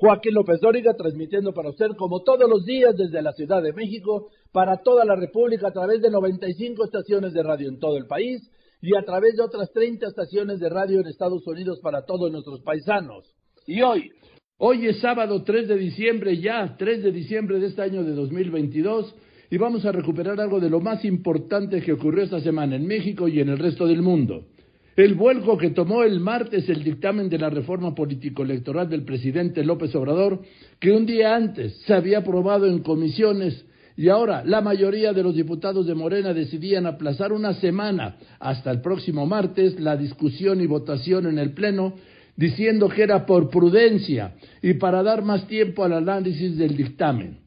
Joaquín López Dóriga, transmitiendo para usted como todos los días desde la Ciudad de México, para toda la República a través de 95 estaciones de radio en todo el país y a través de otras 30 estaciones de radio en Estados Unidos para todos nuestros paisanos. Y hoy, hoy es sábado 3 de diciembre, ya 3 de diciembre de este año de 2022, y vamos a recuperar algo de lo más importante que ocurrió esta semana en México y en el resto del mundo. El vuelco que tomó el martes el dictamen de la reforma político-electoral del presidente López Obrador, que un día antes se había aprobado en comisiones y ahora la mayoría de los diputados de Morena decidían aplazar una semana hasta el próximo martes la discusión y votación en el Pleno, diciendo que era por prudencia y para dar más tiempo al análisis del dictamen.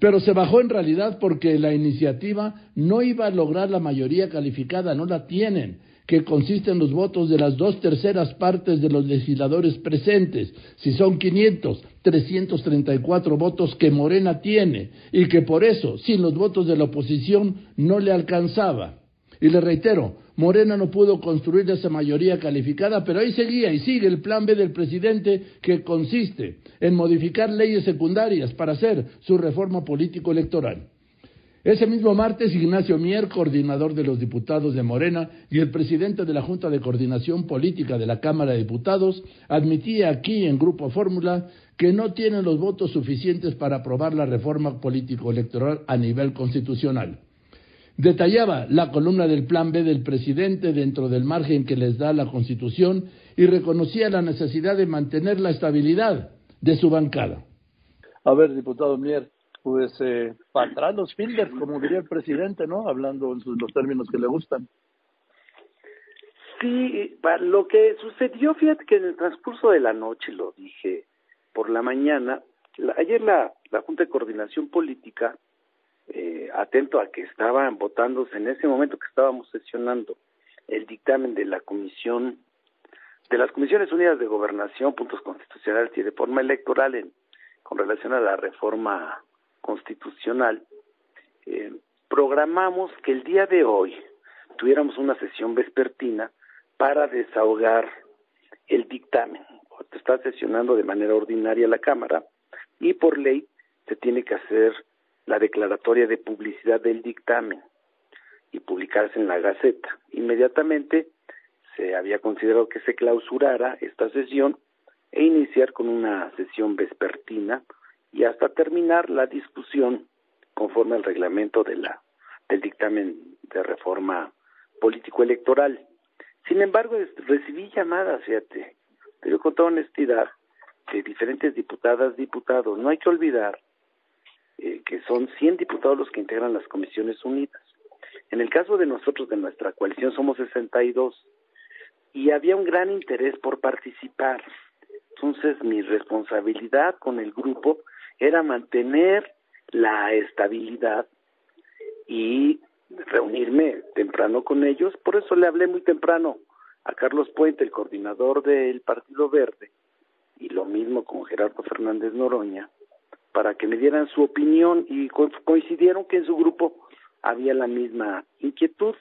Pero se bajó en realidad porque la iniciativa no iba a lograr la mayoría calificada, no la tienen que consiste en los votos de las dos terceras partes de los legisladores presentes. Si son 500, 334 votos que Morena tiene y que por eso, sin los votos de la oposición, no le alcanzaba. Y le reitero, Morena no pudo construir esa mayoría calificada, pero ahí seguía y sigue el plan B del presidente que consiste en modificar leyes secundarias para hacer su reforma político-electoral. Ese mismo martes, Ignacio Mier, coordinador de los diputados de Morena y el presidente de la Junta de Coordinación Política de la Cámara de Diputados, admitía aquí en Grupo Fórmula que no tienen los votos suficientes para aprobar la reforma político-electoral a nivel constitucional. Detallaba la columna del Plan B del presidente dentro del margen que les da la Constitución y reconocía la necesidad de mantener la estabilidad de su bancada. A ver, diputado Mier, pues eh, para atrás los fielders, como diría el presidente, ¿no? Hablando en sus, los términos que le gustan. Sí, lo que sucedió, fíjate que en el transcurso de la noche, lo dije por la mañana, ayer la, la Junta de Coordinación Política, eh, atento a que estaban votándose en ese momento que estábamos sesionando el dictamen de la Comisión, de las Comisiones Unidas de Gobernación, Puntos Constitucionales y de Forma Electoral en, con relación a la reforma constitucional, eh, programamos que el día de hoy tuviéramos una sesión vespertina para desahogar el dictamen. Está sesionando de manera ordinaria la Cámara y por ley se tiene que hacer la declaratoria de publicidad del dictamen y publicarse en la Gaceta. Inmediatamente se había considerado que se clausurara esta sesión e iniciar con una sesión vespertina y hasta terminar la discusión conforme al reglamento de la del dictamen de reforma político electoral. Sin embargo, recibí llamadas, fíjate, pero con toda honestidad, de diferentes diputadas, diputados. No hay que olvidar eh, que son 100 diputados los que integran las comisiones unidas. En el caso de nosotros, de nuestra coalición, somos 62 y había un gran interés por participar. Entonces, mi responsabilidad con el grupo era mantener la estabilidad y reunirme temprano con ellos. Por eso le hablé muy temprano a Carlos Puente, el coordinador del Partido Verde, y lo mismo con Gerardo Fernández Noroña, para que me dieran su opinión y coincidieron que en su grupo había la misma inquietud.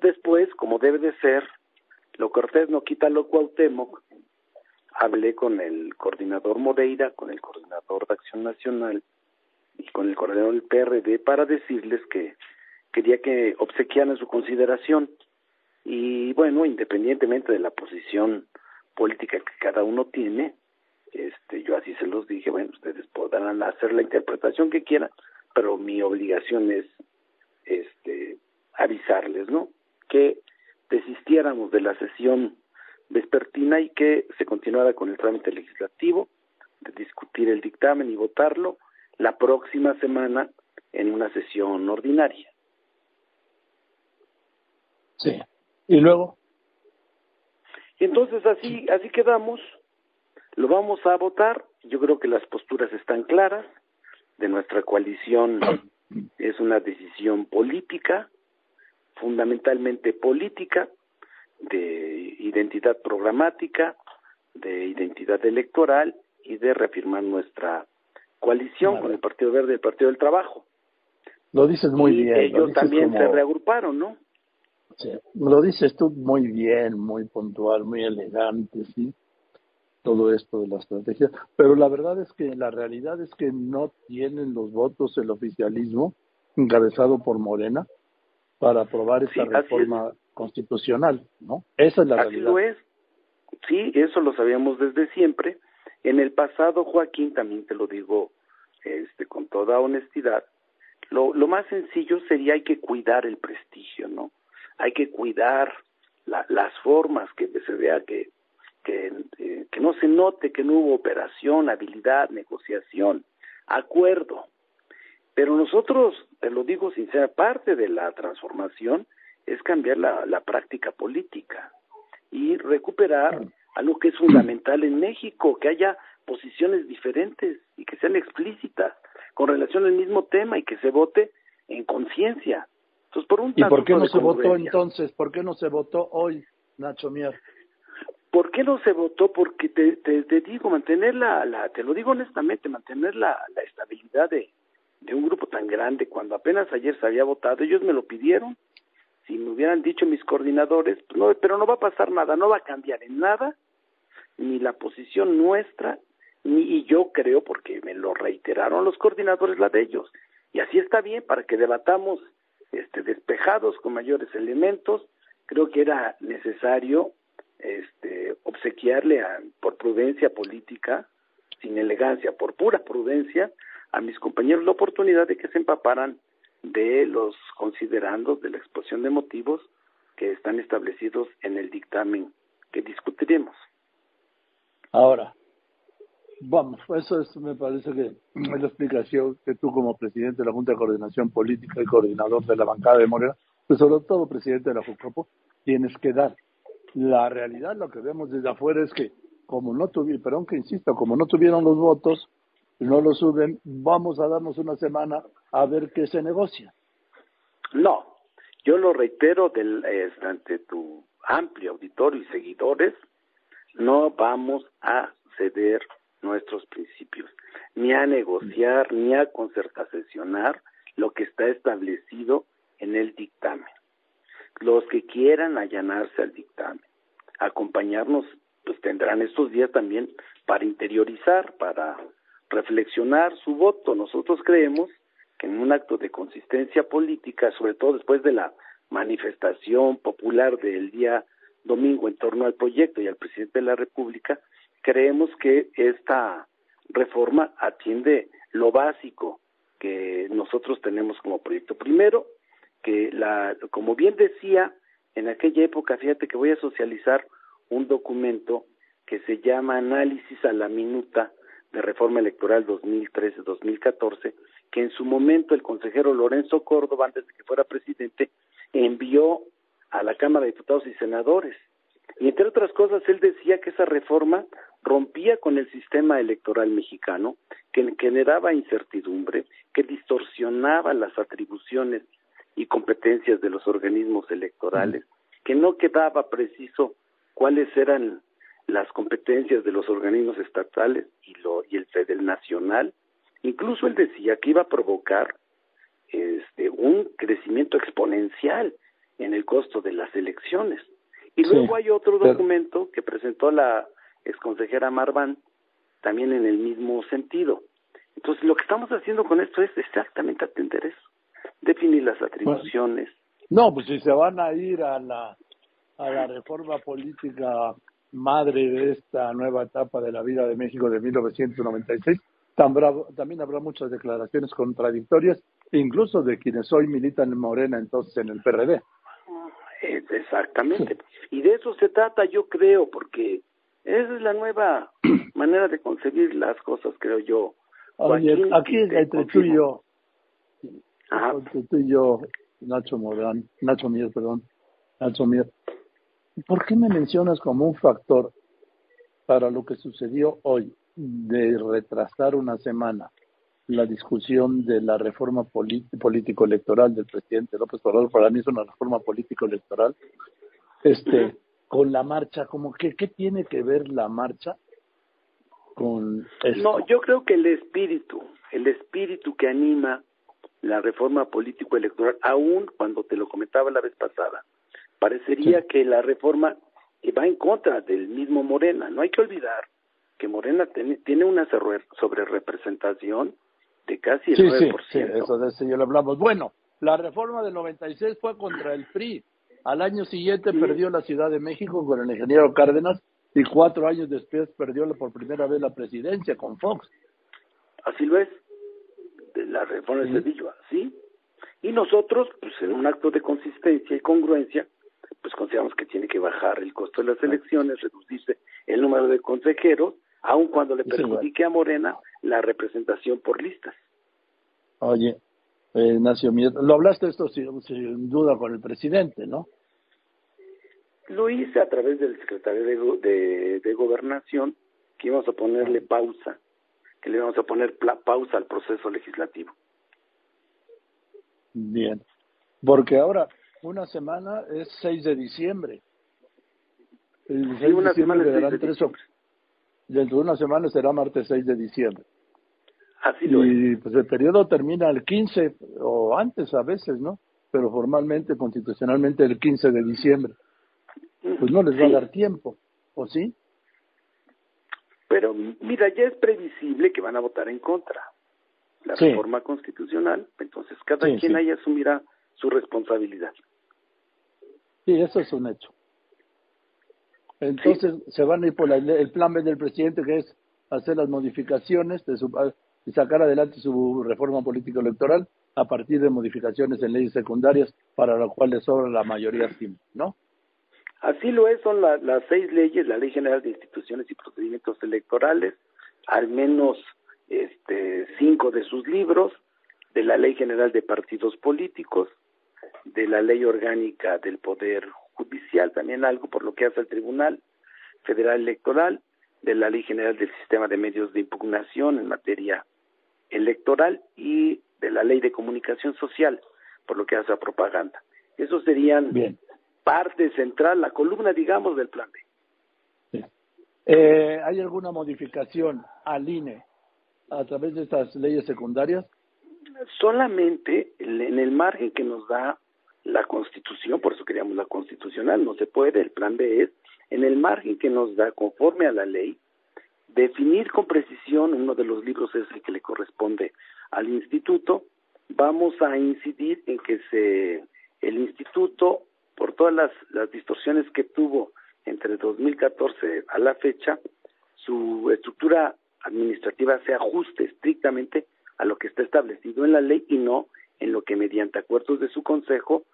Después, como debe de ser, lo cortés no quita lo Cuauhtémoc, hablé con el coordinador Moreira, con el coordinador de Acción Nacional y con el coordinador del PRD para decirles que quería que obsequiaran su consideración. Y bueno, independientemente de la posición política que cada uno tiene, este, yo así se los dije, bueno, ustedes podrán hacer la interpretación que quieran, pero mi obligación es este avisarles, ¿no? Que desistiéramos de la sesión vespertina y que se continuara con el trámite legislativo, de discutir el dictamen y votarlo la próxima semana en una sesión ordinaria. Sí. ¿Y luego? Y entonces así así quedamos. Lo vamos a votar. Yo creo que las posturas están claras. De nuestra coalición es una decisión política fundamentalmente política, de identidad programática, de identidad electoral y de reafirmar nuestra coalición con el Partido Verde y el Partido del Trabajo. Lo dices muy bien. Ellos también se reagruparon, ¿no? Sí, lo dices tú muy bien, muy puntual, muy elegante, sí. Todo esto de la estrategia. Pero la verdad es que la realidad es que no tienen los votos el oficialismo, encabezado por Morena, para aprobar esta reforma constitucional, ¿no? Esa es la así realidad. lo es. Sí, eso lo sabíamos desde siempre. En el pasado, Joaquín, también te lo digo este, con toda honestidad, lo, lo más sencillo sería hay que cuidar el prestigio, ¿no? Hay que cuidar la, las formas, que se vea que, que, eh, que no se note que no hubo operación, habilidad, negociación, acuerdo. Pero nosotros, te lo digo sincera, parte de la transformación es cambiar la, la práctica política y recuperar algo que es fundamental en México, que haya posiciones diferentes y que sean explícitas con relación al mismo tema y que se vote en conciencia. Entonces, por un ¿Y por qué no se votó entonces? ¿Por qué no se votó hoy, Nacho Mier? ¿Por qué no se votó? Porque te, te, te digo, mantener la, la, te lo digo honestamente, mantener la, la estabilidad de, de un grupo tan grande, cuando apenas ayer se había votado, ellos me lo pidieron, si me hubieran dicho mis coordinadores, pues no, pero no va a pasar nada, no va a cambiar en nada, ni la posición nuestra, ni yo creo, porque me lo reiteraron los coordinadores, la de ellos, y así está bien para que debatamos este, despejados con mayores elementos, creo que era necesario este, obsequiarle a, por prudencia política, sin elegancia, por pura prudencia, a mis compañeros la oportunidad de que se empaparan de los considerandos de la exposición de motivos que están establecidos en el dictamen que discutiremos. Ahora, vamos, eso es, me parece que es la explicación que tú como presidente de la Junta de Coordinación Política y coordinador de la bancada de Morena, pues sobre todo presidente de la FUCOPO, tienes que dar. La realidad, lo que vemos desde afuera es que como no tuvieron, pero aunque insisto, como no tuvieron los votos, no lo suben, vamos a darnos una semana a ver qué se negocia. No, yo lo reitero del, eh, ante tu amplio auditorio y seguidores, no vamos a ceder nuestros principios, ni a negociar, ni a concertacionar lo que está establecido en el dictamen. Los que quieran allanarse al dictamen, acompañarnos, pues tendrán estos días también para interiorizar, para reflexionar su voto. Nosotros creemos en un acto de consistencia política, sobre todo después de la manifestación popular del día domingo en torno al proyecto y al presidente de la República, creemos que esta reforma atiende lo básico que nosotros tenemos como proyecto. Primero, que la, como bien decía, en aquella época, fíjate que voy a socializar un documento que se llama Análisis a la Minuta de Reforma Electoral 2013-2014, que en su momento el consejero Lorenzo Córdoba, antes de que fuera presidente, envió a la Cámara de Diputados y Senadores. Y entre otras cosas, él decía que esa reforma rompía con el sistema electoral mexicano, que generaba incertidumbre, que distorsionaba las atribuciones y competencias de los organismos electorales, que no quedaba preciso cuáles eran las competencias de los organismos estatales y, lo, y el federal nacional. Incluso él decía que iba a provocar este, un crecimiento exponencial en el costo de las elecciones. Y luego hay otro pero- documento que presentó la exconsejera Marván, también en el mismo sentido. Entonces, lo que estamos haciendo con esto es exactamente atender eso, definir las atribuciones. No, pues si se van a ir a la, a la reforma política madre de esta nueva etapa de la vida de México de 1996, tan bravo- también habrá muchas declaraciones contradictorias, incluso de quienes hoy militan en Morena, entonces en el PRD. Eh, exactamente. Y de eso se trata, yo creo, porque esa es la nueva manera de concebir las cosas, creo yo. Oye, Joaquín, aquí entre tú y yo, Ajá. entre tú y yo, Nacho Morán, Nacho Mier, perdón, Nacho Mier, ¿por qué me mencionas como un factor para lo que sucedió hoy de retrasar una semana la discusión de la reforma político-electoral del presidente López Obrador, para mí es una reforma político-electoral, este, con la marcha, como que, ¿qué tiene que ver la marcha con esto? No, yo creo que el espíritu, el espíritu que anima la reforma político-electoral, aún cuando te lo comentaba la vez pasada, parecería que la reforma va en contra del mismo Morena. No hay que olvidar que Morena tiene una sobre representación de casi el sí, 9%. Sí, eso de eso ya lo hablamos. Bueno, la reforma del 96 fue contra el PRI. Al año siguiente perdió la Ciudad de México con el ingeniero Cárdenas y cuatro años después perdió por primera vez la presidencia con Fox. Así lo es. De la reforma de Cedillo, así. Y nosotros, pues en un acto de consistencia y congruencia, pues consideramos que tiene que bajar el costo de las elecciones, reducirse el número de consejeros, aun cuando le perjudique a Morena la representación por listas. Oye, eh, Ignacio, lo hablaste esto sin, duda con el presidente, ¿no? Lo hice a través del secretario de, de, de Gobernación, que íbamos a ponerle pausa, que le íbamos a poner pausa al proceso legislativo. Bien, porque ahora una semana es 6 de diciembre. El 6 una de semana es tres Dentro de una semana será martes 6 de diciembre. Así lo y pues el periodo termina el 15 o antes a veces, ¿no? Pero formalmente, constitucionalmente, el 15 de diciembre. Pues no les va a dar tiempo, ¿o sí? Pero mira, ya es previsible que van a votar en contra la reforma constitucional, entonces cada quien ahí asumirá su responsabilidad. Sí, eso es un hecho. Entonces se van a ir por el plan B del presidente, que es hacer las modificaciones de su, y sacar adelante su reforma política electoral a partir de modificaciones en leyes secundarias para las cuales sobra la mayoría simple, ¿no? Así lo es, son las seis leyes, la Ley General de Instituciones y Procedimientos Electorales, al menos este, cinco de sus libros, de la Ley General de Partidos Políticos, de la Ley Orgánica del Poder Judicial, también algo por lo que hace el Tribunal Federal Electoral, de la Ley General del Sistema de Medios de Impugnación en materia electoral y de la Ley de Comunicación Social, por lo que hace a propaganda. Esos serían parte central, la columna, digamos, del plan B. Eh, ¿Hay alguna modificación al INE a través de estas leyes secundarias? Solamente en el margen que nos da la Constitución, por eso queríamos la constitucional, no se puede, el plan B es, en el margen que nos da conforme a la ley, definir con precisión, uno de los libros es el que le corresponde al instituto, vamos a incidir en que se el instituto, por todas las, las distorsiones que tuvo entre 2014 a la fecha, su estructura administrativa se ajuste estrictamente a lo que está establecido en la ley y no en lo que mediante acuerdos de su consejo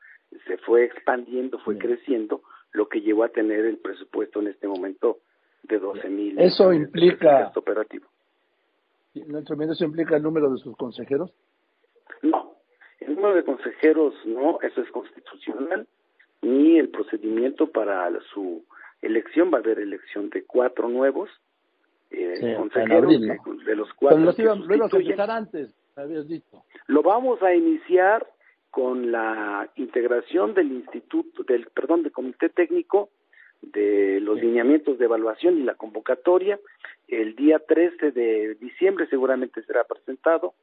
se fue expandiendo, fue creciendo, lo que llevó a tener el presupuesto en este momento de 12 mil. ¿Eso implica operativo? ¿Eso implica el número de sus consejeros? No, el número de consejeros no, eso es constitucional, ni el procedimiento para su elección, va a haber elección de cuatro nuevos eh, consejeros, de, los cuatro. Pero los a antes, habías dicho. Lo vamos a iniciar con la integración del instituto, del perdón, del comité técnico de los lineamientos de evaluación y la convocatoria. El día 13 de diciembre seguramente será presentado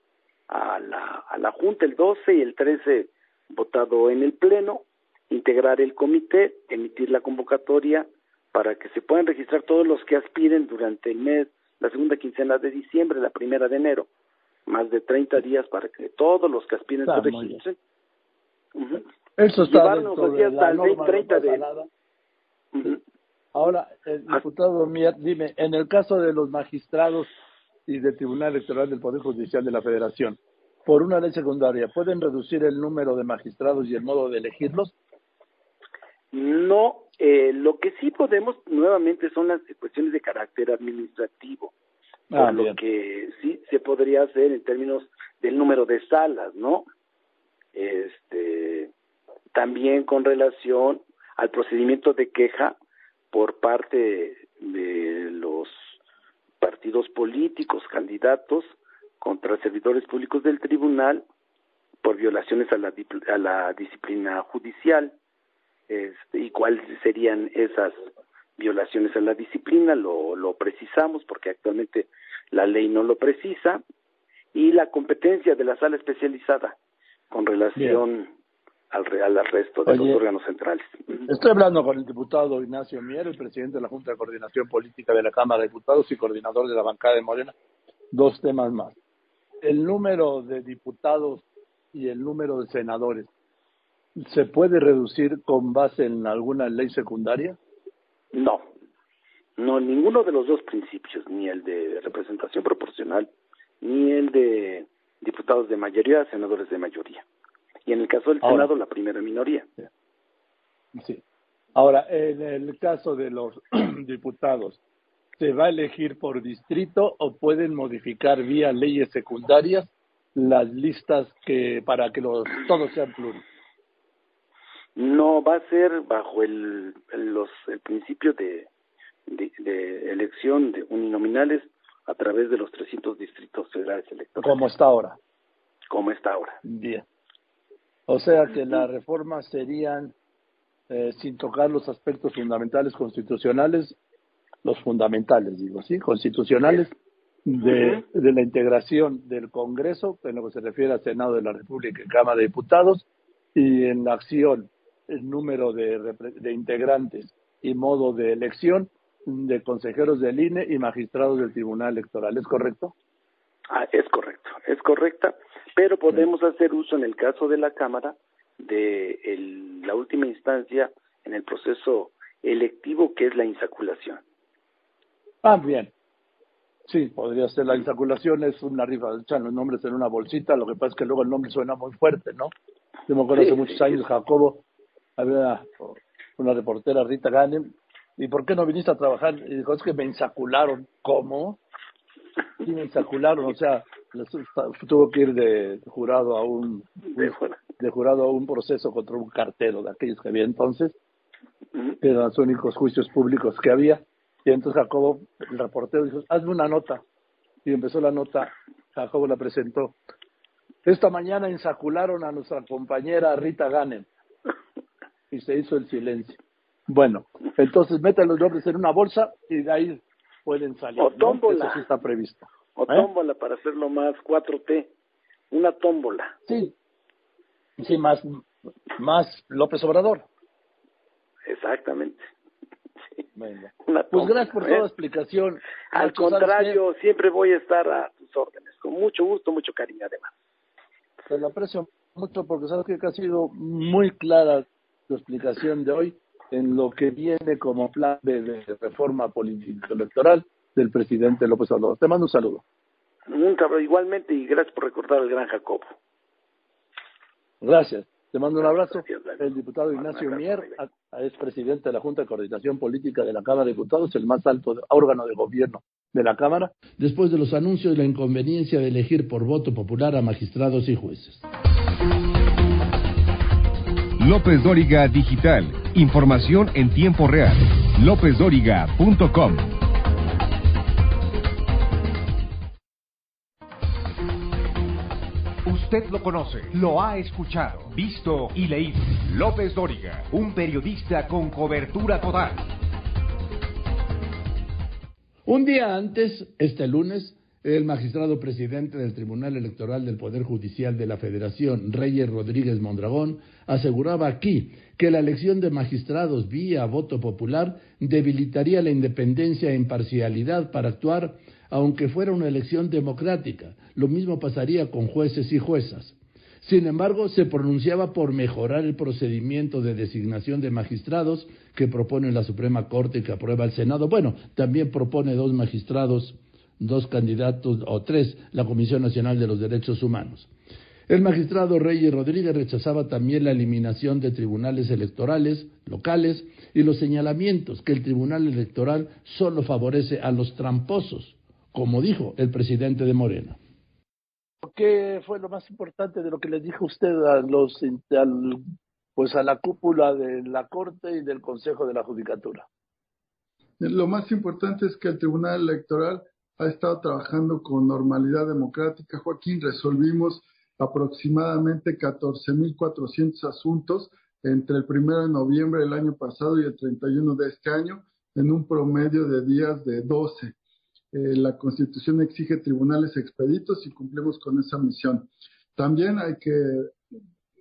a la, a la Junta el 12 y el 13 votado en el Pleno, integrar el comité, emitir la convocatoria para que se puedan registrar todos los que aspiren durante el mes, la segunda quincena de diciembre, la primera de enero, más de 30 días para que todos los que aspiren se registren eso está la norma 30 de... Ahora, el ah. diputado Mier, dime, en el caso de los magistrados y del Tribunal Electoral del Poder Judicial de la Federación, por una ley secundaria, ¿pueden reducir el número de magistrados y el modo de elegirlos? No, eh, lo que sí podemos nuevamente son las cuestiones de carácter administrativo, ah, lo que sí se podría hacer en términos del número de salas, ¿no? este, también con relación al procedimiento de queja por parte de los partidos políticos, candidatos, contra servidores públicos del tribunal por violaciones a la, a la disciplina judicial este, y cuáles serían esas violaciones a la disciplina, lo, lo precisamos porque actualmente la ley no lo precisa, y la competencia de la sala especializada con relación al, al resto de los órganos centrales. Estoy hablando con el diputado Ignacio Mier, el presidente de la Junta de Coordinación Política de la Cámara de Diputados y coordinador de la bancada de Morena. Dos temas más. El número de diputados y el número de senadores se puede reducir con base en alguna ley secundaria? No, no, ninguno de los dos principios, ni el de representación proporcional, ni el de diputados de mayoría, senadores de mayoría. Y en el caso del Senado, la primera minoría. Sí. Ahora, en el caso de los diputados, ¿se va a elegir por distrito o pueden modificar vía leyes secundarias las listas que para que los todos sean pluros? No, va a ser bajo el, los, el principio de, de, elección de uninominales a través de los 300 distritos federales electorales. Como está ahora. Como está ahora. Bien. O sea que las reformas serían, eh, sin tocar los aspectos fundamentales constitucionales, los fundamentales, digo, ¿sí? Constitucionales de, de la integración del Congreso, en lo que se refiere al Senado de la República y Cámara de Diputados, y en la acción, el número de, de integrantes y modo de elección de consejeros del INE y magistrados del Tribunal Electoral. ¿Es correcto? Ah, es correcto, es correcta, pero podemos hacer uso en el caso de la Cámara de la última instancia en el proceso electivo que es la insaculación. Ah, bien. Sí, podría ser la insaculación, es una rifa, echan los nombres en una bolsita, lo que pasa es que luego el nombre suena muy fuerte, ¿no? Yo me acuerdo hace muchos años, Jacobo, había una reportera, Rita Ganem, ¿y por qué no viniste a trabajar? Y dijo, es que me insacularon. ¿Cómo? Sí, me insacularon, o sea, tuvo que ir de jurado a un de jurado a un proceso contra un cartero de aquellos que había entonces, que eran los únicos juicios públicos que había. Y entonces Jacobo, el reportero, dijo, hazme una nota. Y empezó la nota, Jacobo la presentó. Esta mañana insacularon a nuestra compañera Rita Ganem. Y se hizo el silencio. Bueno, entonces meten los nombres en una bolsa y de ahí pueden salir. O tómbola. Eso sí está previsto. O ¿Eh? tómbola para hacerlo más 4T. Una tómbola. Sí. Sí, más, más López Obrador. Exactamente. pues gracias por toda la explicación. Al contrario, siempre voy a estar a tus órdenes. Con mucho gusto, mucho cariño además. Te lo aprecio mucho porque sabes que ha sido muy clara tu explicación de hoy en lo que viene como plan de, reforma política electoral del presidente López Obrador. Te mando un saludo. Nunca, igualmente, y gracias por recordar al gran Jacobo. Gracias. Te mando un abrazo. El diputado Ignacio Mier es presidente de la Junta de Coordinación Política de la Cámara de Diputados, el más alto órgano de gobierno de la Cámara. Después de los anuncios de la inconveniencia de elegir por voto popular a magistrados y jueces. López Dóriga Digital. Información en tiempo real. LópezDóriga.com. Usted lo conoce, lo ha escuchado, visto y leído. López Dóriga, un periodista con cobertura total. Un día antes, este lunes, el magistrado presidente del Tribunal Electoral del Poder Judicial de la Federación, Reyes Rodríguez Mondragón, aseguraba aquí que la elección de magistrados vía voto popular debilitaría la independencia e imparcialidad para actuar, aunque fuera una elección democrática. Lo mismo pasaría con jueces y juezas. Sin embargo, se pronunciaba por mejorar el procedimiento de designación de magistrados que propone la Suprema Corte y que aprueba el Senado. Bueno, también propone dos magistrados dos candidatos o tres la Comisión Nacional de los Derechos Humanos. El magistrado Reyes Rodríguez rechazaba también la eliminación de tribunales electorales locales y los señalamientos que el Tribunal Electoral solo favorece a los tramposos, como dijo el presidente de Morena. ¿Qué fue lo más importante de lo que le dijo usted a los pues a la cúpula de la Corte y del Consejo de la Judicatura? Lo más importante es que el Tribunal Electoral ha estado trabajando con normalidad democrática. Joaquín, resolvimos aproximadamente 14.400 asuntos entre el 1 de noviembre del año pasado y el 31 de este año, en un promedio de días de 12. Eh, la Constitución exige tribunales expeditos y cumplimos con esa misión. También hay que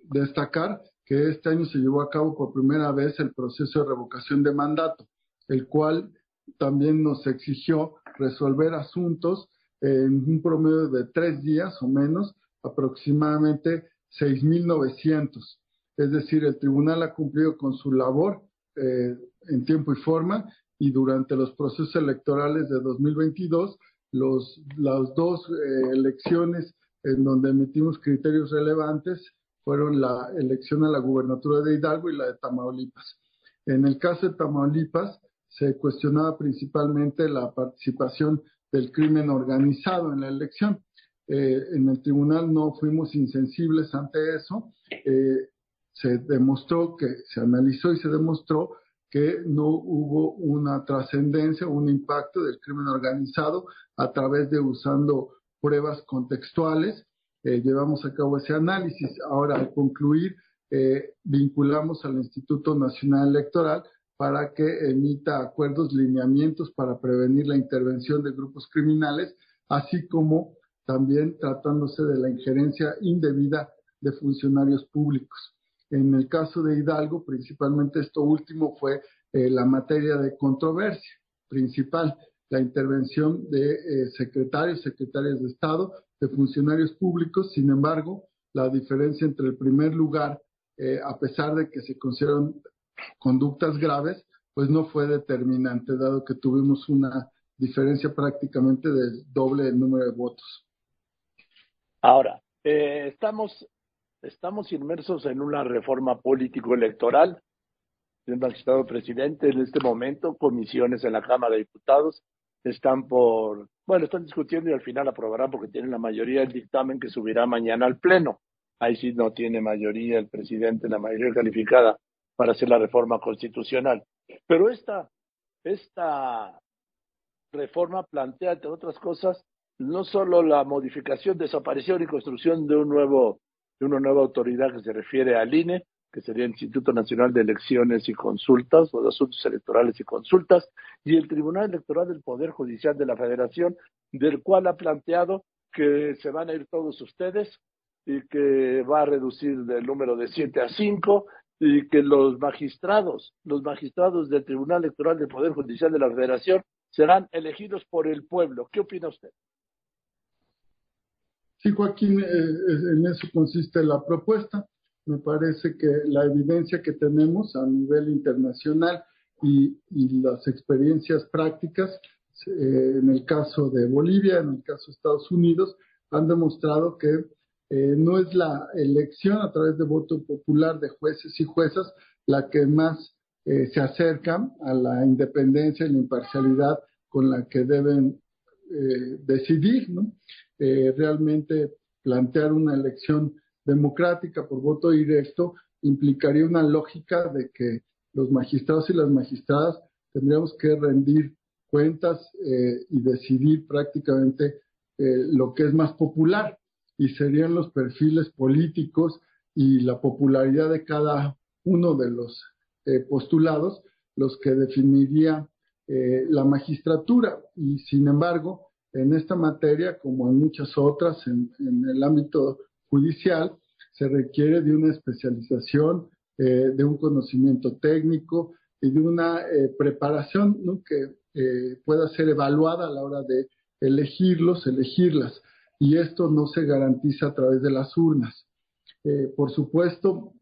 destacar que este año se llevó a cabo por primera vez el proceso de revocación de mandato, el cual también nos exigió resolver asuntos en un promedio de tres días o menos, aproximadamente 6.900. Es decir, el tribunal ha cumplido con su labor eh, en tiempo y forma y durante los procesos electorales de 2022, los, las dos eh, elecciones en donde emitimos criterios relevantes fueron la elección a la gubernatura de Hidalgo y la de Tamaulipas. En el caso de Tamaulipas, se cuestionaba principalmente la participación del crimen organizado en la elección. Eh, en el tribunal no fuimos insensibles ante eso. Eh, se demostró que, se analizó y se demostró que no hubo una trascendencia, un impacto del crimen organizado a través de usando pruebas contextuales. Eh, llevamos a cabo ese análisis. Ahora, al concluir, vinculamos al Instituto Nacional Electoral para que emita acuerdos, lineamientos para prevenir la intervención de grupos criminales, así como también tratándose de la injerencia indebida de funcionarios públicos. En el caso de Hidalgo, principalmente esto último fue eh, la materia de controversia principal, la intervención de eh, secretarios, secretarias de Estado, de funcionarios públicos. Sin embargo, la diferencia entre el primer lugar, eh, a pesar de que se consideran conductas graves, pues no fue determinante, dado que tuvimos una diferencia prácticamente del doble del número de votos. Ahora, eh, estamos, estamos inmersos en una reforma político-electoral. El magistrado presidente en este momento, comisiones en la Cámara de Diputados están por, bueno, están discutiendo y al final aprobarán porque tienen la mayoría del dictamen que subirá mañana al Pleno. Ahí sí no tiene mayoría el presidente, la mayoría calificada para hacer la reforma constitucional. Pero esta, esta reforma plantea, entre otras cosas, no solo la modificación, desaparición y construcción de un nuevo, de una nueva autoridad que se refiere al INE, que sería el Instituto Nacional de Elecciones y Consultas, o de Asuntos Electorales y Consultas, y el Tribunal Electoral del Poder Judicial de la Federación, del cual ha planteado que se van a ir todos ustedes y que va a reducir el número de siete a cinco y que los magistrados, los magistrados del Tribunal Electoral del Poder Judicial de la Federación serán elegidos por el pueblo. ¿Qué opina usted? Sí, Joaquín, eh, en eso consiste la propuesta. Me parece que la evidencia que tenemos a nivel internacional y, las experiencias prácticas, eh, en el caso de Bolivia, en el caso de Estados Unidos, han demostrado que eh, no es la elección a través de voto popular de jueces y juezas la que más se acerca a la independencia y la imparcialidad con la que deben eh, decidir, ¿no? realmente plantear una elección democrática por voto directo implicaría una lógica de que los magistrados y las magistradas tendríamos que rendir cuentas y decidir prácticamente lo que es más popular y serían los perfiles políticos y la popularidad de cada uno de los eh, postulados los que definiría eh, la magistratura. Y sin embargo, en esta materia, como en muchas otras en, el ámbito judicial, se requiere de una especialización, eh, de un conocimiento técnico y de una preparación que pueda ser evaluada a la hora de elegirlos, elegirlas y esto no se garantiza a través de las urnas. Eh, por supuesto,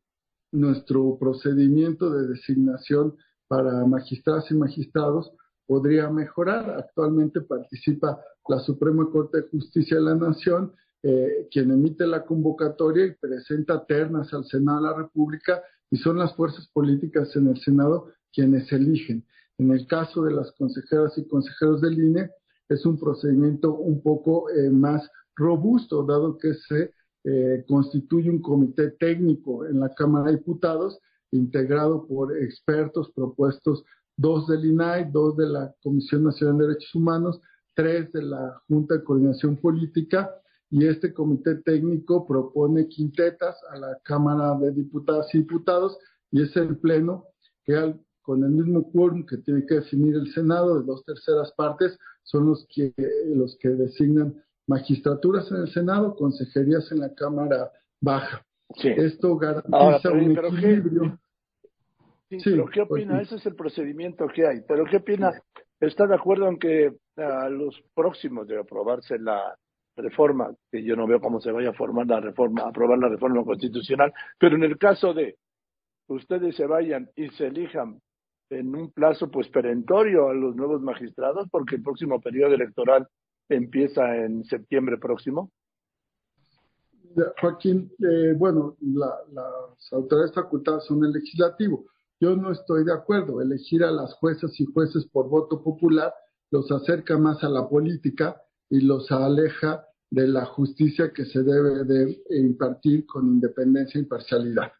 nuestro procedimiento de designación para magistradas y magistrados podría mejorar. Actualmente participa la Suprema Corte de Justicia de la Nación, eh, quien emite la convocatoria y presenta ternas al Senado de la República y son las fuerzas políticas en el Senado quienes eligen. En el caso de las consejeras y consejeros del INE, es un procedimiento un poco eh, más robusto, dado que se eh, constituye un comité técnico en la Cámara de Diputados, integrado por expertos propuestos, dos del INAI, dos de la Comisión Nacional de Derechos Humanos tres de la Junta de Coordinación Política y este comité técnico propone quintetas a la Cámara de Diputadas y Diputados y es el Pleno que con el mismo quórum que tiene que definir el Senado de dos terceras partes son los que, los que designan magistraturas en el Senado, consejerías en la Cámara Baja. Esto garantiza un equilibrio. Sí, pero ¿qué opina? Ese es el procedimiento que hay. Pero ¿qué opina? ¿Está de acuerdo en que a los próximos de aprobarse la reforma, que yo no veo cómo se vaya a formar la reforma, aprobar la reforma constitucional, pero en el caso de ustedes se vayan y se elijan en un plazo pues perentorio a los nuevos magistrados, porque el próximo periodo electoral empieza en septiembre próximo? Joaquín, eh, bueno, las autoridades facultadas son el legislativo. Yo no estoy de acuerdo. Elegir a las juezas y jueces por voto popular los acerca más a la política y los aleja de la justicia que se debe de impartir con independencia e imparcialidad.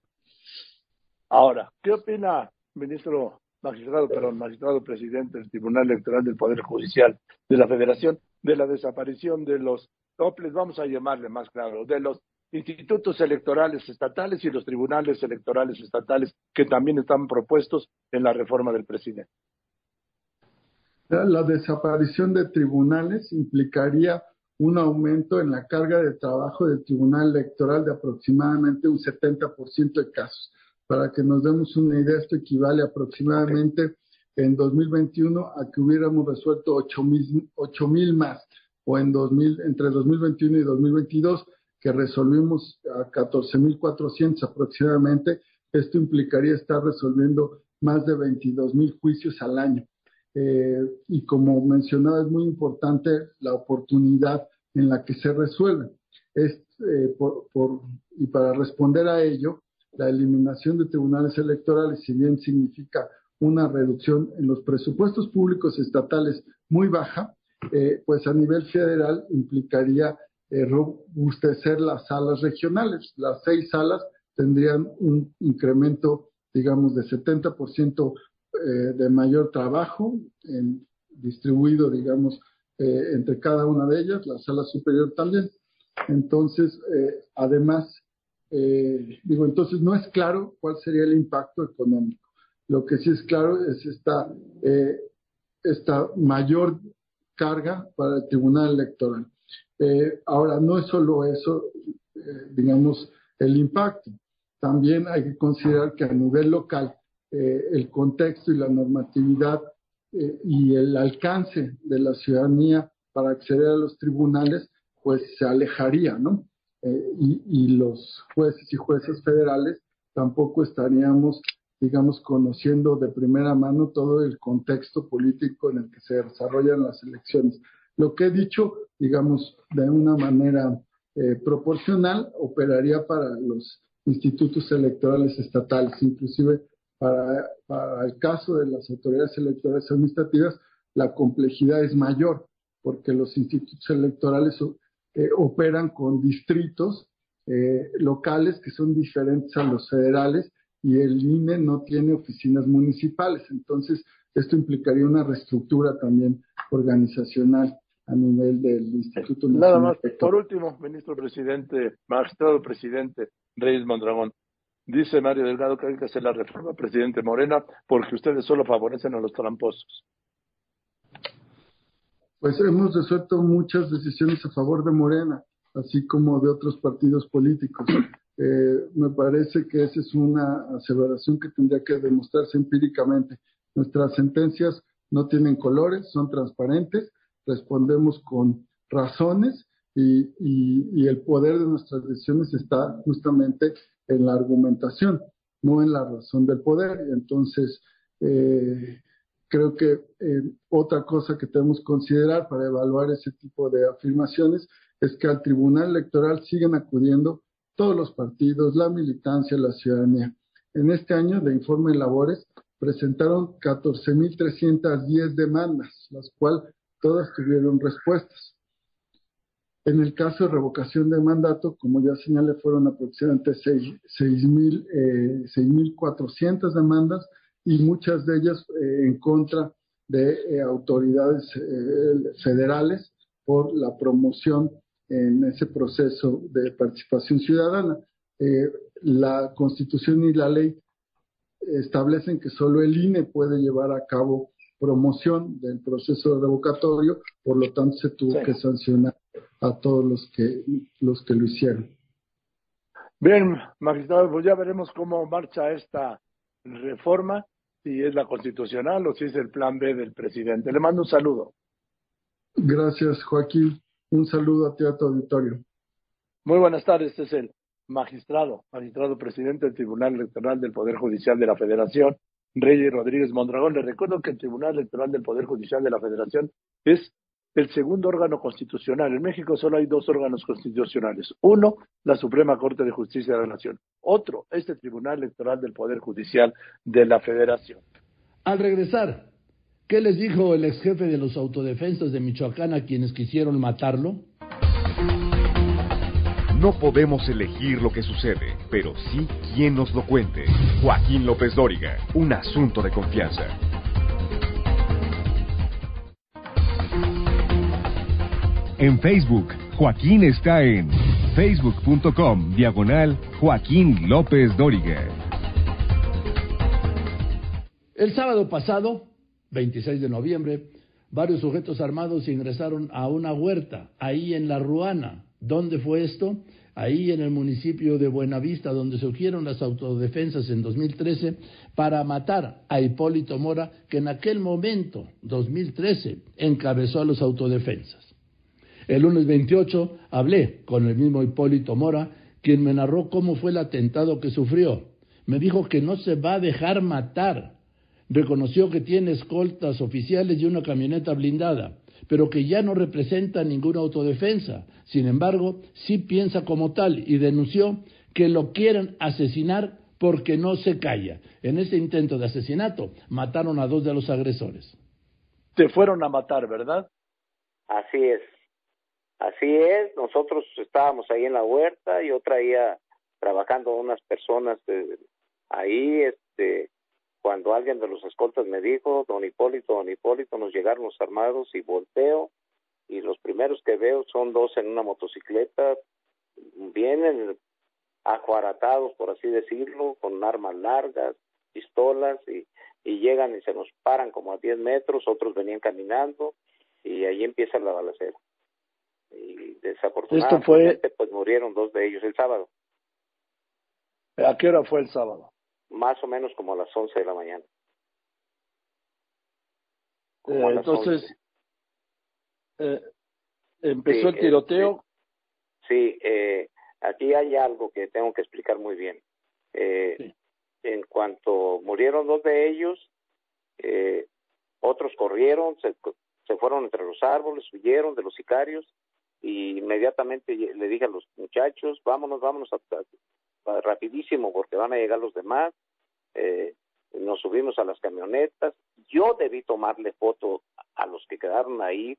Ahora, ¿qué opina, ministro magistrado, perdón, magistrado presidente del Tribunal Electoral del Poder Judicial de la Federación, de la desaparición de los toples, vamos a llamarle más claro, de los institutos electorales estatales y los tribunales electorales estatales que también están propuestos en la reforma del presidente. La desaparición de tribunales implicaría un aumento en la carga de trabajo del Tribunal Electoral de aproximadamente un 70% de casos. Para que nos demos una idea, esto equivale aproximadamente en 2021 a que hubiéramos resuelto 8 mil más, o en 2000, entre 2021 y 2022 que resolvimos a 14.400 aproximadamente, esto implicaría estar resolviendo más de 22.000 juicios al año. Eh, y como mencionaba, es muy importante la oportunidad en la que se resuelve. Es, eh, por, y para responder a ello, la eliminación de tribunales electorales, si bien significa una reducción en los presupuestos públicos estatales muy baja, eh, pues a nivel federal implicaría eh, robustecer las salas regionales. Las seis salas tendrían un incremento, digamos, de 70% eh, de mayor trabajo en, distribuido, digamos, eh, entre cada una de ellas, la sala superior también. Entonces, eh, además, eh, digo, entonces no es claro cuál sería el impacto económico. Lo que sí es claro es esta, esta mayor carga para el Tribunal Electoral. Eh, ahora, no es solo eso, eh, digamos, el impacto. También hay que considerar que a nivel local eh, el contexto y la normatividad y el alcance de la ciudadanía para acceder a los tribunales, pues se alejaría, ¿no? Y, y, los jueces y jueces federales tampoco estaríamos, digamos, conociendo de primera mano todo el contexto político en el que se desarrollan las elecciones. Lo que he dicho, digamos, de una manera eh, proporcional, operaría para los institutos electorales estatales, inclusive para, el caso de las autoridades electorales administrativas, la complejidad es mayor, porque los institutos electorales eh, operan con distritos eh, locales que son diferentes a los federales y el INE no tiene oficinas municipales. Entonces, esto implicaría una reestructura también organizacional a nivel del Instituto Nada más, por último, ministro presidente, magistrado presidente Reyes Mondragón, dice Mario Delgado que hay que hacer la reforma presidente Morena porque ustedes solo favorecen a los tramposos. Pues hemos resuelto muchas decisiones a favor de Morena, así como de otros partidos políticos. Eh, me parece que esa es una aseveración que tendría que demostrarse empíricamente. Nuestras sentencias no tienen colores, son transparentes respondemos con razones y, y, el poder de nuestras decisiones está justamente en la argumentación, no en la razón del poder. Entonces, eh, creo que eh, otra cosa que tenemos que considerar para evaluar ese tipo de afirmaciones es que al Tribunal Electoral siguen acudiendo todos los partidos, la militancia, la ciudadanía. En este año de informe de labores presentaron 14.310 demandas, las cuales todas tuvieron respuestas. En el caso de revocación de mandato, como ya señalé, fueron aproximadamente 6.400 eh, demandas y muchas de ellas eh, en contra de eh, autoridades eh, federales por la promoción en ese proceso de participación ciudadana. La Constitución y la ley establecen que solo el INE puede llevar a cabo promoción del proceso revocatorio, por lo tanto se tuvo que sancionar a todos los que los que lo hicieron. Bien, magistrado, pues ya veremos cómo marcha esta reforma, si es la constitucional o si es el plan B del presidente. Le mando un saludo. Gracias, Joaquín. Un saludo a ti a tu auditorio. Muy buenas tardes, este es el magistrado, magistrado presidente del Tribunal Electoral del Poder Judicial de la Federación, Reyes Rodríguez Mondragón. Le recuerdo que el Tribunal Electoral del Poder Judicial de la Federación es el segundo órgano constitucional. En México solo hay dos órganos constitucionales. Uno, la Suprema Corte de Justicia de la Nación. Otro, este Tribunal Electoral del Poder Judicial de la Federación. Al regresar, ¿qué les dijo el ex jefe de los autodefensas de Michoacán a quienes quisieron matarlo? No podemos elegir lo que sucede, pero sí quien nos lo cuente. Joaquín López Dóriga, un asunto de confianza. En Facebook, Joaquín está en facebook.com diagonal Joaquín López Dóriga. El sábado pasado, 26 de noviembre, varios sujetos armados ingresaron a una huerta, ahí en La Ruana. ¿Dónde fue esto? Ahí en el municipio de Buenavista, donde surgieron las autodefensas en 2013 para matar a Hipólito Mora, que en aquel momento, 2013, encabezó a los autodefensas. El lunes 28 hablé con el mismo Hipólito Mora, quien me narró cómo fue el atentado que sufrió. Me dijo que no se va a dejar matar. Reconoció que tiene escoltas oficiales y una camioneta blindada, pero que ya no representa ninguna autodefensa. Sin embargo, sí piensa como tal y denunció que lo quieren asesinar porque no se calla. En ese intento de asesinato mataron a dos de los agresores. Te fueron a matar, ¿verdad? Así es. Así es, nosotros estábamos ahí en la huerta, yo traía trabajando unas personas ahí, este, cuando alguien de los escoltas me dijo, don Hipólito, don Hipólito, nos llegaron los armados y volteo, y los primeros que veo son dos en una motocicleta, vienen ajuaratados, por así decirlo, con armas largas, pistolas, y, y llegan y se nos paran como a 10 metros, otros venían caminando, y ahí empieza la balacera y desafortunadamente pues murieron dos de ellos el sábado. ¿A qué hora fue el sábado? Más o menos como a las 11 de la mañana. Eh, entonces, eh, empezó el tiroteo. sí, eh, aquí hay algo que tengo que explicar muy bien. Eh, En cuanto murieron dos de ellos, eh, otros corrieron, se, se fueron entre los árboles, huyeron de los sicarios y inmediatamente le dije a los muchachos, vámonos, vámonos a, rapidísimo porque van a llegar los demás. Eh, nos subimos a las camionetas. Yo debí tomarle foto a los que quedaron ahí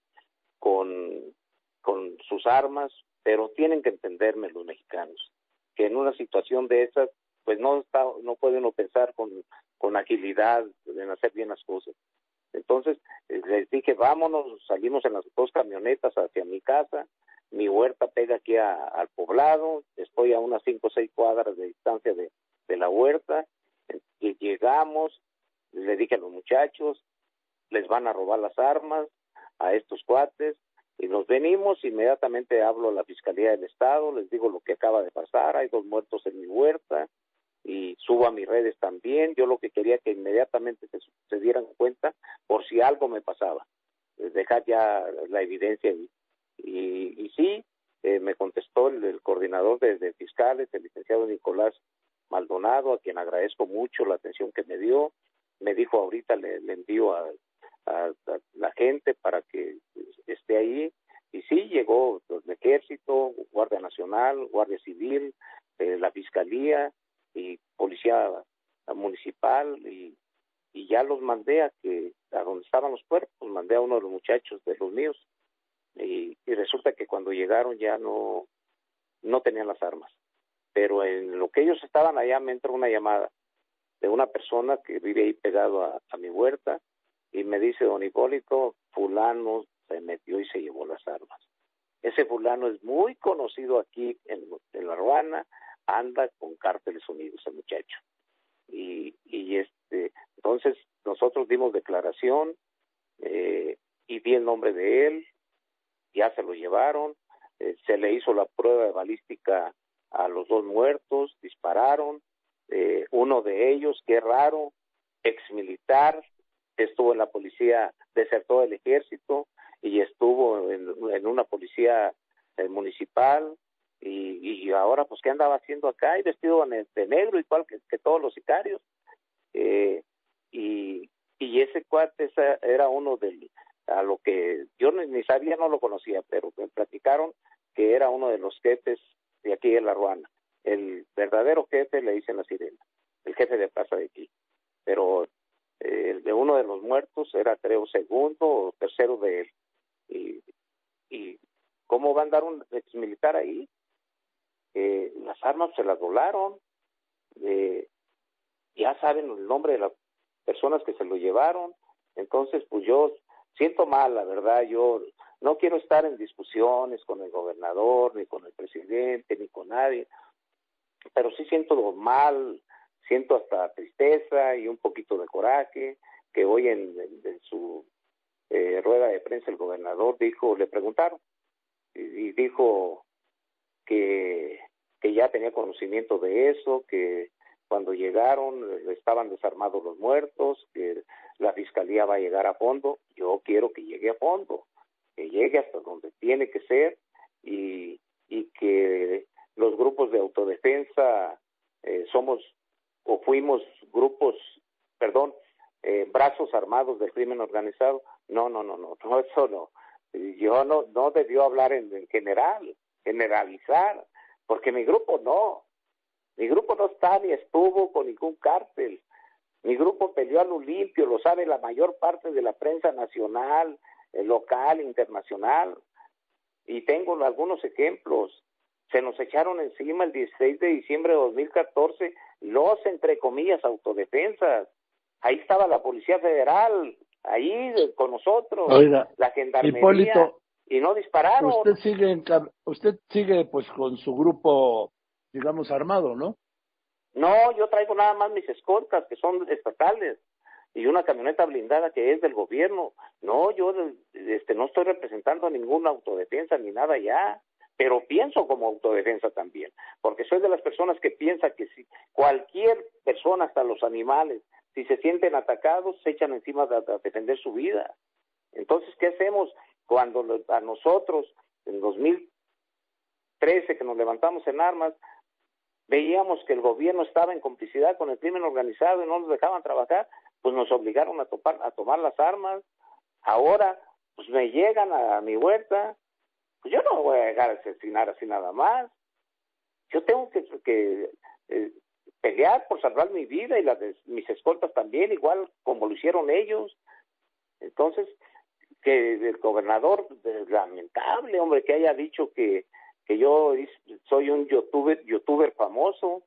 con, con sus armas, pero tienen que entenderme los mexicanos, que en una situación de esas, pues no, está, no puede pensar con, con agilidad en hacer bien las cosas. Entonces eh, les dije, vámonos, salimos en las dos camionetas hacia mi casa, mi huerta pega aquí al poblado, estoy a unas cinco o seis cuadras de distancia de, la huerta, y llegamos, le dije a los muchachos, les van a robar las armas a estos cuates, y nos venimos, inmediatamente hablo a la Fiscalía del Estado, les digo lo que acaba de pasar, hay dos muertos en mi huerta, y subo a mis redes también. Yo lo que quería que inmediatamente se, dieran cuenta por si algo me pasaba, dejar ya la evidencia y, y, sí, eh, me contestó el, coordinador de, fiscales, el licenciado Nicolás Maldonado, a quien agradezco mucho la atención que me dio. Me dijo ahorita le, envío a, la gente para que esté ahí. Y sí, llegó el ejército, Guardia Nacional, Guardia Civil, eh, la Fiscalía, y policía municipal y, y ya los mandé a que a donde estaban los cuerpos mandé a uno de los muchachos de los míos y, y resulta que cuando llegaron ya no no tenían las armas pero en lo que ellos estaban allá me entró una llamada de una persona que vive ahí pegado a, mi huerta y me dice don Hipólito, fulano se metió y se llevó las armas. Ese fulano es muy conocido aquí en, La Ruana, anda con cárteles unidos el muchacho. Y, y este, entonces nosotros dimos declaración eh, y di el nombre de él, ya se lo llevaron, eh, se le hizo la prueba de balística a los dos muertos, dispararon, eh, uno de ellos, qué raro, ex militar, estuvo en la policía, desertó del ejército y estuvo en, una policía eh, municipal y, ahora pues qué andaba haciendo acá y vestido de negro igual que, todos los sicarios eh, y, y ese cuate era uno de a lo que yo ni sabía no lo conocía pero me platicaron que era uno de los jefes de aquí de la Ruana. El verdadero jefe le dicen la sirena el jefe de plaza de aquí. Pero eh, el de uno de los muertos era creo segundo o tercero de él. Y, y cómo va a andar un ex militar ahí eh, las armas se las volaron ya saben el nombre de las personas que se lo llevaron. Entonces pues yo siento mal la verdad yo no quiero estar en discusiones con el gobernador ni con el presidente ni con nadie pero sí siento mal siento hasta tristeza y un poquito de coraje que hoy en, su eh, rueda de prensa el gobernador dijo, le preguntaron y, dijo que, que ya tenía conocimiento de eso, que cuando llegaron estaban desarmados los muertos, que la fiscalía va a llegar a fondo. Yo quiero que llegue a fondo, que llegue hasta donde tiene que ser y, que los grupos de autodefensa eh, somos o fuimos grupos, perdón, eh, brazos armados del crimen organizado. No, no, no, no, no, eso no. Yo no, no debió hablar en, general, generalizar, porque mi grupo no. Mi grupo no está ni estuvo con ningún cártel. Mi grupo peleó a lo limpio, lo sabe la mayor parte de la prensa nacional, eh, local, internacional. Y tengo algunos ejemplos se nos echaron encima el 16 de diciembre de 2014 los, entre comillas, autodefensas. Ahí estaba la Policía Federal, ahí con nosotros, la Gendarmería, y no dispararon. Usted sigue, usted sigue pues con su grupo, digamos, armado, ¿no? No, yo traigo nada más mis escoltas, que son estatales, y una camioneta blindada que es del gobierno. No, yo este, no estoy representando ninguna autodefensa ni nada ya pero pienso como autodefensa también, porque soy de las personas que piensa que si cualquier persona, hasta los animales, si se sienten atacados, se echan encima de, defender su vida. Entonces, ¿qué hacemos cuando a nosotros, en 2013, que nos levantamos en armas, veíamos que el gobierno estaba en complicidad con el crimen organizado y no nos dejaban trabajar, pues nos obligaron a, topar, a tomar las armas. Ahora, pues me llegan a mi huerta, pues yo no voy a dejar de asesinar así nada más. Yo tengo que, eh, pelear por salvar mi vida y las de mis escoltas también, igual como lo hicieron ellos. Entonces, que el gobernador, lamentable, hombre, que haya dicho que, que yo soy un youtuber, youtuber famoso.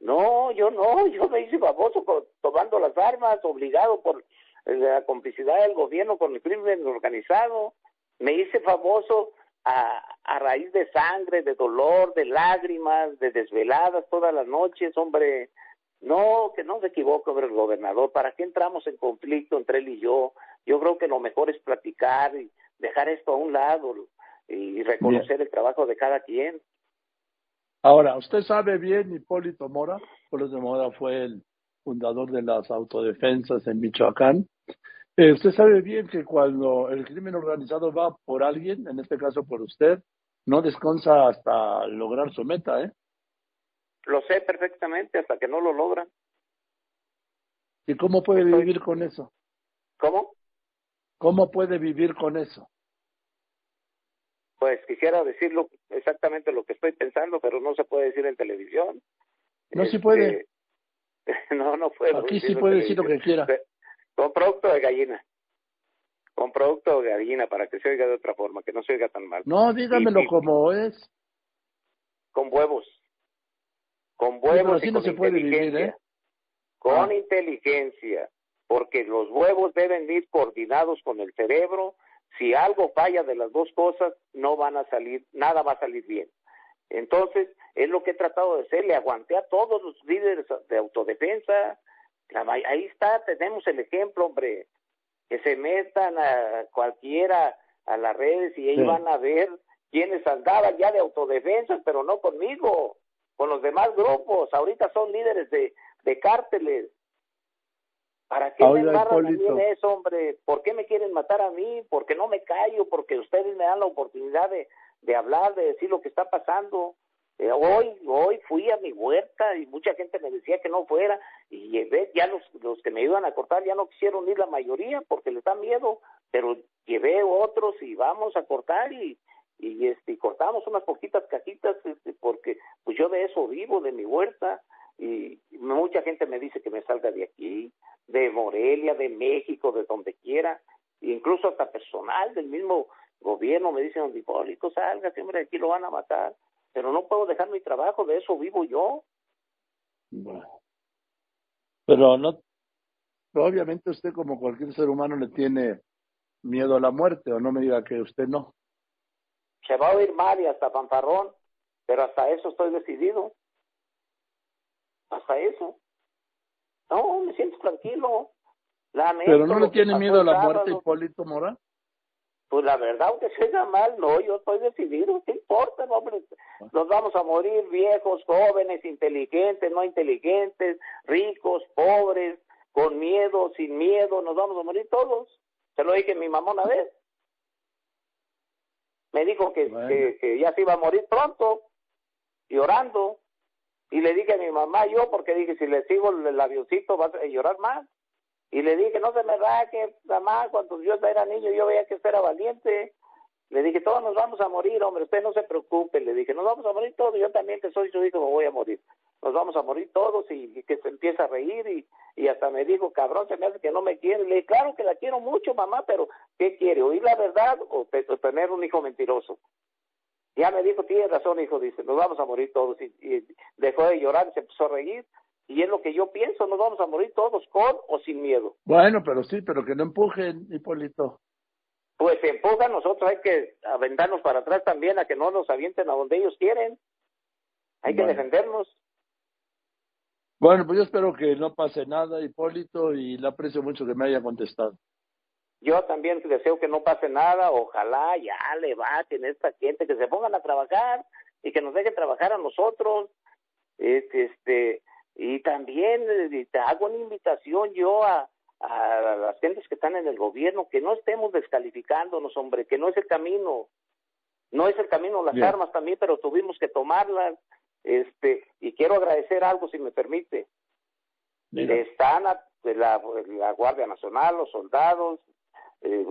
No, yo no, yo me hice famoso tomando las armas, obligado por la complicidad del gobierno con el crimen organizado. Me hice famoso a, raíz de sangre, de dolor, de lágrimas, de desveladas todas las noches, hombre. No, que no se equivoque, hombre, el gobernador. ¿Para qué entramos en conflicto entre él y yo? Yo creo que lo mejor es platicar y dejar esto a un lado y reconocer el trabajo de cada quien. Ahora, usted sabe bien, Hipólito Mora, Hipólito Mora fue el fundador de las autodefensas en Michoacán. Eh, usted sabe bien que cuando el crimen organizado va por alguien, en este caso por usted, no descansa hasta lograr su meta, ¿eh? Lo sé perfectamente, hasta que no lo logran. ¿Y cómo puede vivir con eso? ¿Cómo? ¿Cómo puede vivir con eso? Pues quisiera decirlo exactamente lo que estoy pensando, pero no se puede decir en televisión. No, se puede. Este, no, no puedo. Aquí sí puede decir lo que quiera. Con producto de gallina. Con producto de gallina para que se oiga de otra forma, que no se oiga tan mal. No, dígamelo como es. Con huevos. Con huevos y con no se puede vivir, ¿eh? Con ah. inteligencia. porque los huevos deben ir coordinados con el cerebro. Si algo falla de las dos cosas, no van a salir, nada va a salir bien. Entonces, es lo que he tratado de hacer, le aguanté a todos los líderes de autodefensa. Ahí está, tenemos el ejemplo, hombre, que se metan a cualquiera a las redes y ahí van a ver quienes andaban ya de autodefensa, pero no conmigo, con los demás grupos. Ahorita son líderes de, de cárteles. ¿Para qué me embarran a mí en eso, hombre? ¿Por qué me quieren matar a mí? ¿Por qué no me callo? Porque ustedes me dan la oportunidad de, de hablar, de decir lo que está pasando. Eh, hoy, hoy fui a mi huerta y mucha gente me decía que no fuera y llevé, ya los, los que me iban a cortar ya no quisieron ir la mayoría porque les da miedo, pero llevé otros y vamos a cortar y, y este cortamos unas poquitas cajitas este, porque pues yo de eso vivo, de mi huerta y mucha gente me dice que me salga de aquí, de Morelia, de México, de donde quiera, incluso hasta personal del mismo gobierno me dicen, Hipólito, salga, siempre aquí lo van a matar, pero no puedo dejar mi trabajo, de eso vivo yo. Bueno. Pero no, obviamente usted como cualquier ser humano le tiene miedo a la muerte, o no me diga que usted no. Se va a oír mal y hasta fanfarrón, pero hasta eso estoy decidido. Hasta eso. No, me siento tranquilo. pero no le tiene miedo a la muerte, Hipólito Mora. Pues la verdad, aunque sea mal, no, yo estoy decidido, ¿qué importa, hombre? Nos vamos a morir viejos, jóvenes, inteligentes, no inteligentes, ricos, pobres, con miedo, sin miedo, nos vamos a morir todos. Se lo dije a mi mamá una vez. Me dijo que, que, ya se iba a morir pronto, llorando. Y le dije a mi mamá, yo, porque dije, si le sigo el avioncito, va a llorar más. Y le dije, no se me va, que mamá, cuando yo era niño yo veía que usted era valiente. Le dije, todos nos vamos a morir, hombre, usted no se preocupe. Le dije, nos vamos a morir todos, yo también que soy su hijo me voy a morir. Nos vamos a morir todos y, que se empieza a reír y, y hasta me dijo, cabrón, se me hace que no me quiere. Le dije, claro que la quiero mucho, mamá, pero ¿qué quiere? ¿Oír la verdad o, tener un hijo mentiroso? Ya me dijo, tiene razón, hijo, dice, nos vamos a morir todos. Y, y dejó de llorar y se empezó a reír. Y es lo que yo pienso, nos vamos a morir todos con o sin miedo. Bueno, pero sí, pero que no empujen, Hipólito. Pues empujan, nosotros hay que aventarnos para atrás también, a que no nos avienten a donde ellos quieren. Hay que defendernos. Bueno, pues yo espero que no pase nada, Hipólito, y le aprecio mucho que me haya contestado. Yo también deseo que no pase nada, ojalá ya le baten esta gente, que se pongan a trabajar y que nos dejen trabajar a nosotros. Este, este, y también eh, te hago una invitación yo a, a las gentes que están en el gobierno, que no estemos descalificándonos, hombre, que no es el camino. No es el camino las armas también, pero tuvimos que tomarlas. Este, y quiero agradecer algo, si me permite. Están la, la, Guardia Nacional, los soldados, eh,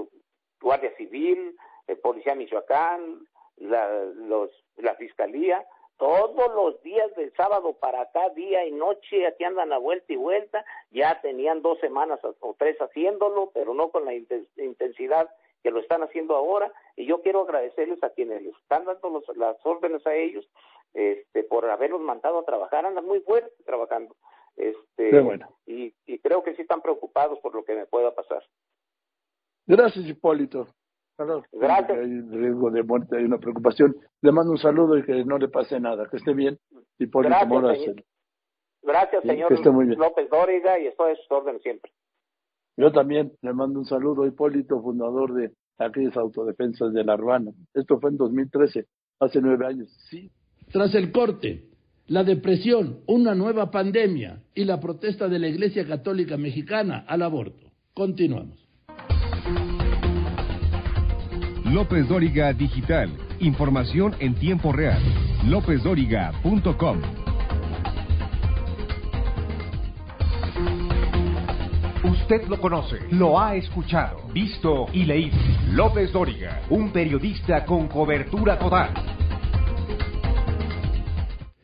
Guardia Civil, eh, Policía Michoacán, la, los, la Fiscalía, todos los días del sábado para acá, día y noche, aquí andan a vuelta y vuelta, ya tenían dos semanas o tres haciéndolo, pero no con la intensidad que lo están haciendo ahora, y yo quiero agradecerles a quienes les están dando las órdenes a ellos, este, por haberlos mandado a trabajar, andan muy fuerte trabajando, este, bueno. y, y creo que sí están preocupados por lo que me pueda pasar. Gracias, Hipólito. Gracias. Hay riesgo de muerte, hay una preocupación. Le mando un saludo y que no le pase nada, que esté bien. Por Gracias, señor. Gracias, señor López Dóriga, y estoy a su orden siempre. Yo también le mando un saludo a Hipólito, fundador de aquellas autodefensas de la Urbana. Esto fue en 2013, hace nueve años. Sí. Tras el corte, la depresión, una nueva pandemia y la protesta de la Iglesia Católica Mexicana al aborto. Continuamos. López Dóriga Digital. Información en tiempo real. LópezDóriga.com. Usted lo conoce, lo ha escuchado, visto y leído. López Dóriga, un periodista con cobertura total.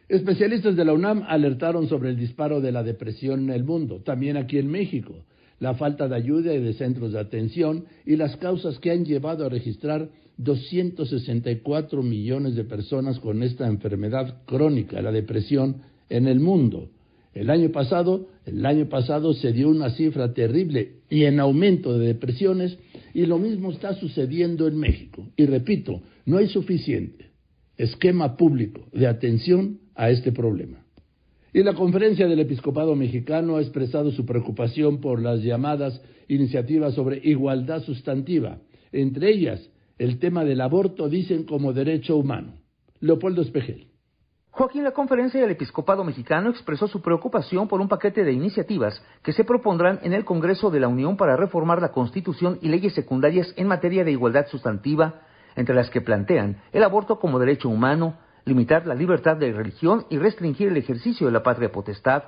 Especialistas de la UNAM alertaron sobre el disparo de la depresión en el mundo, también aquí en México la falta de ayuda y de centros de atención y las causas que han llevado a registrar 264 millones de personas con esta enfermedad crónica, la depresión, en el mundo. El año pasado, el año pasado se dio una cifra terrible y en aumento de depresiones y lo mismo está sucediendo en México. Y repito, no hay suficiente esquema público de atención a este problema. Y la conferencia del episcopado mexicano ha expresado su preocupación por las llamadas iniciativas sobre igualdad sustantiva, entre ellas el tema del aborto, dicen como derecho humano. Leopoldo Espejel. Joaquín, la conferencia del episcopado mexicano expresó su preocupación por un paquete de iniciativas que se propondrán en el Congreso de la Unión para reformar la Constitución y leyes secundarias en materia de igualdad sustantiva, entre las que plantean el aborto como derecho humano, limitar la libertad de religión y restringir el ejercicio de la patria potestad,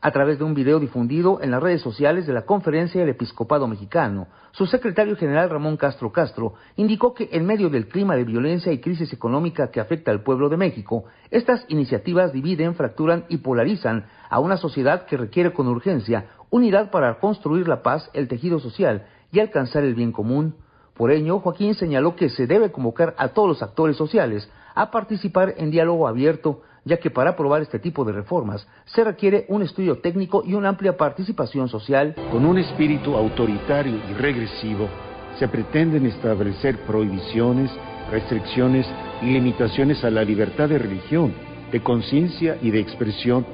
a través de un video difundido en las redes sociales de la Conferencia del Episcopado Mexicano, su secretario general Ramón Castro Castro indicó que en medio del clima de violencia y crisis económica que afecta al pueblo de México, estas iniciativas dividen, fracturan y polarizan a una sociedad que requiere con urgencia unidad para construir la paz, el tejido social y alcanzar el bien común. Por ello, Joaquín señaló que se debe convocar a todos los actores sociales a participar en diálogo abierto ya que para aprobar este tipo de reformas se requiere un estudio técnico y una amplia participación social. Con un espíritu autoritario y regresivo, se pretenden establecer prohibiciones, restricciones y limitaciones a la libertad de religión, de conciencia y de expresión,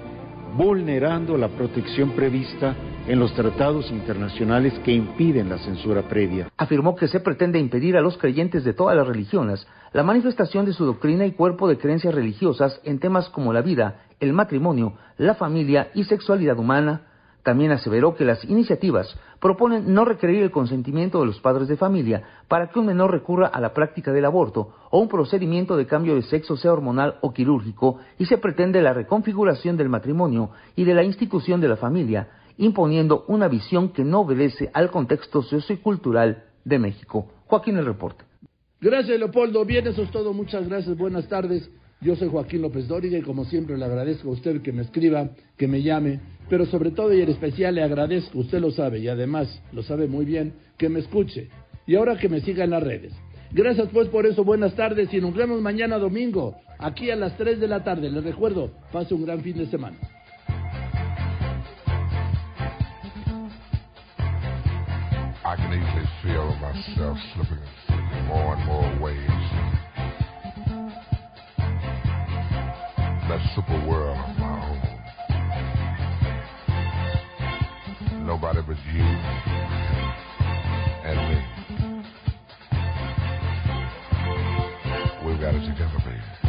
vulnerando la protección prevista en los tratados internacionales que impiden la censura previa. Afirmó que se pretende impedir a los creyentes de todas las religiones la manifestación de su doctrina y cuerpo de creencias religiosas en temas como la vida, el matrimonio, la familia y sexualidad humana. También aseveró que las iniciativas proponen no requerir el consentimiento de los padres de familia para que un menor recurra a la práctica del aborto o un procedimiento de cambio de sexo sea hormonal o quirúrgico y se pretende la reconfiguración del matrimonio y de la institución de la familia imponiendo una visión que no obedece al contexto sociocultural de México. Joaquín el reporte. Gracias, Leopoldo. Bien, eso es todo. Muchas gracias. Buenas tardes. Yo soy Joaquín López Dóriga y como siempre le agradezco a usted que me escriba, que me llame, pero sobre todo y en especial le agradezco, usted lo sabe y además lo sabe muy bien, que me escuche y ahora que me siga en las redes. Gracias pues por eso, buenas tardes y nos vemos mañana domingo, aquí a las 3 de la tarde. Les recuerdo, pase un gran fin de semana. I can easily feel myself slipping more and more ways. That super world of my own. Nobody but you and me. We've got it together, baby.